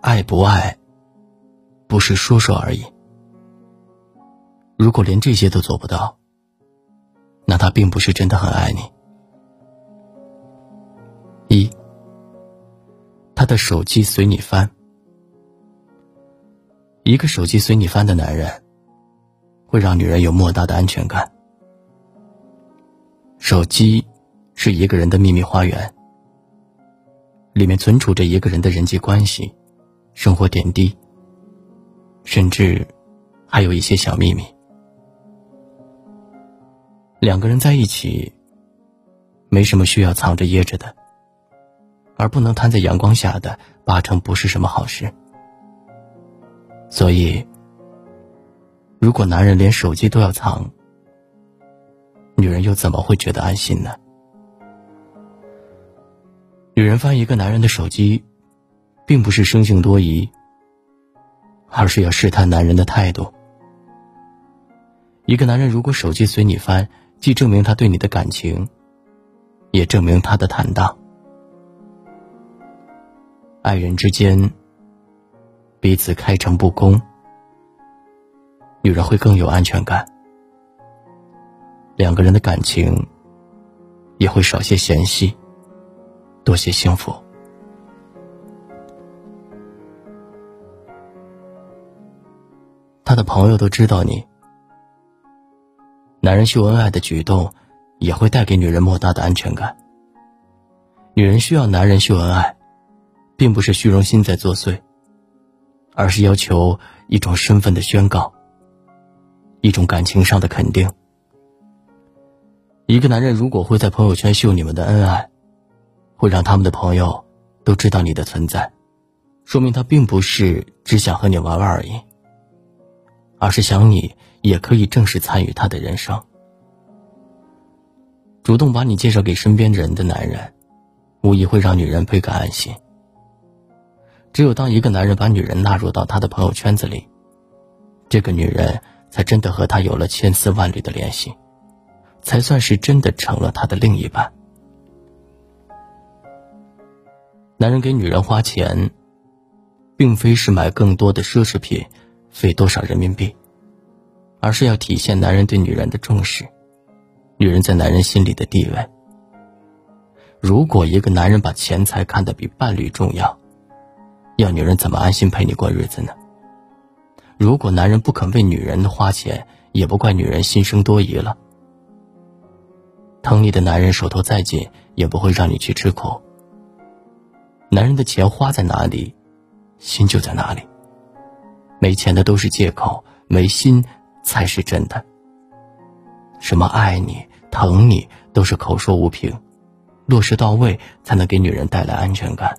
爱不爱，不是说说而已。如果连这些都做不到，那他并不是真的很爱你。一，他的手机随你翻。一个手机随你翻的男人，会让女人有莫大的安全感。手机是一个人的秘密花园，里面存储着一个人的人际关系、生活点滴，甚至还有一些小秘密。两个人在一起，没什么需要藏着掖着的，而不能摊在阳光下的，八成不是什么好事。所以，如果男人连手机都要藏，女人又怎么会觉得安心呢？女人翻一个男人的手机，并不是生性多疑，而是要试探男人的态度。一个男人如果手机随你翻，既证明他对你的感情，也证明他的坦荡。爱人之间。彼此开诚布公，女人会更有安全感，两个人的感情也会少些嫌隙，多些幸福。他的朋友都知道你，男人秀恩爱的举动也会带给女人莫大的安全感。女人需要男人秀恩爱，并不是虚荣心在作祟。而是要求一种身份的宣告，一种感情上的肯定。一个男人如果会在朋友圈秀你们的恩爱，会让他们的朋友都知道你的存在，说明他并不是只想和你玩玩而已，而是想你也可以正式参与他的人生。主动把你介绍给身边人的男人，无疑会让女人倍感安心。只有当一个男人把女人纳入到他的朋友圈子里，这个女人才真的和他有了千丝万缕的联系，才算是真的成了他的另一半。男人给女人花钱，并非是买更多的奢侈品，费多少人民币，而是要体现男人对女人的重视，女人在男人心里的地位。如果一个男人把钱财看得比伴侣重要，要女人怎么安心陪你过日子呢？如果男人不肯为女人花钱，也不怪女人心生多疑了。疼你的男人手头再紧，也不会让你去吃苦。男人的钱花在哪里，心就在哪里。没钱的都是借口，没心才是真的。什么爱你、疼你，都是口说无凭，落实到位才能给女人带来安全感。